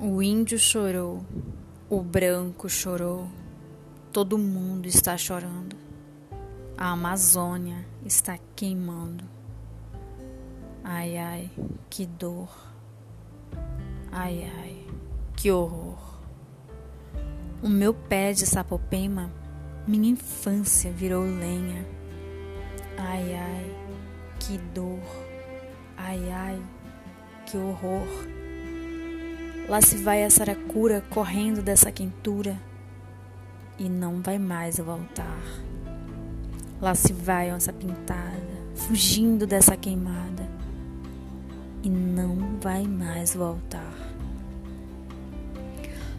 O índio chorou, o branco chorou, todo mundo está chorando. A Amazônia está queimando. Ai, ai, que dor. Ai, ai, que horror. O meu pé de sapopema, minha infância virou lenha. Ai, ai, que dor. Ai, ai, que horror. Lá se vai a saracura correndo dessa quentura e não vai mais voltar. Lá se vai onça pintada, fugindo dessa queimada e não vai mais voltar.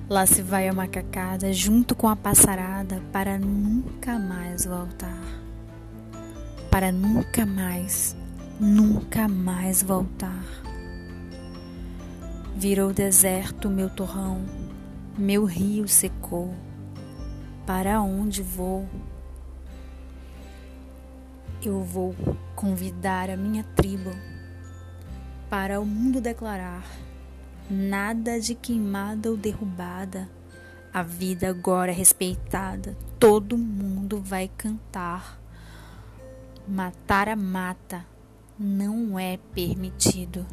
Lá se vai a macacada junto com a passarada para nunca mais voltar. Para nunca mais, nunca mais voltar. Virou deserto meu torrão, meu rio secou. Para onde vou? Eu vou convidar a minha tribo para o mundo declarar: nada de queimada ou derrubada, a vida agora é respeitada, todo mundo vai cantar. Matar a mata não é permitido.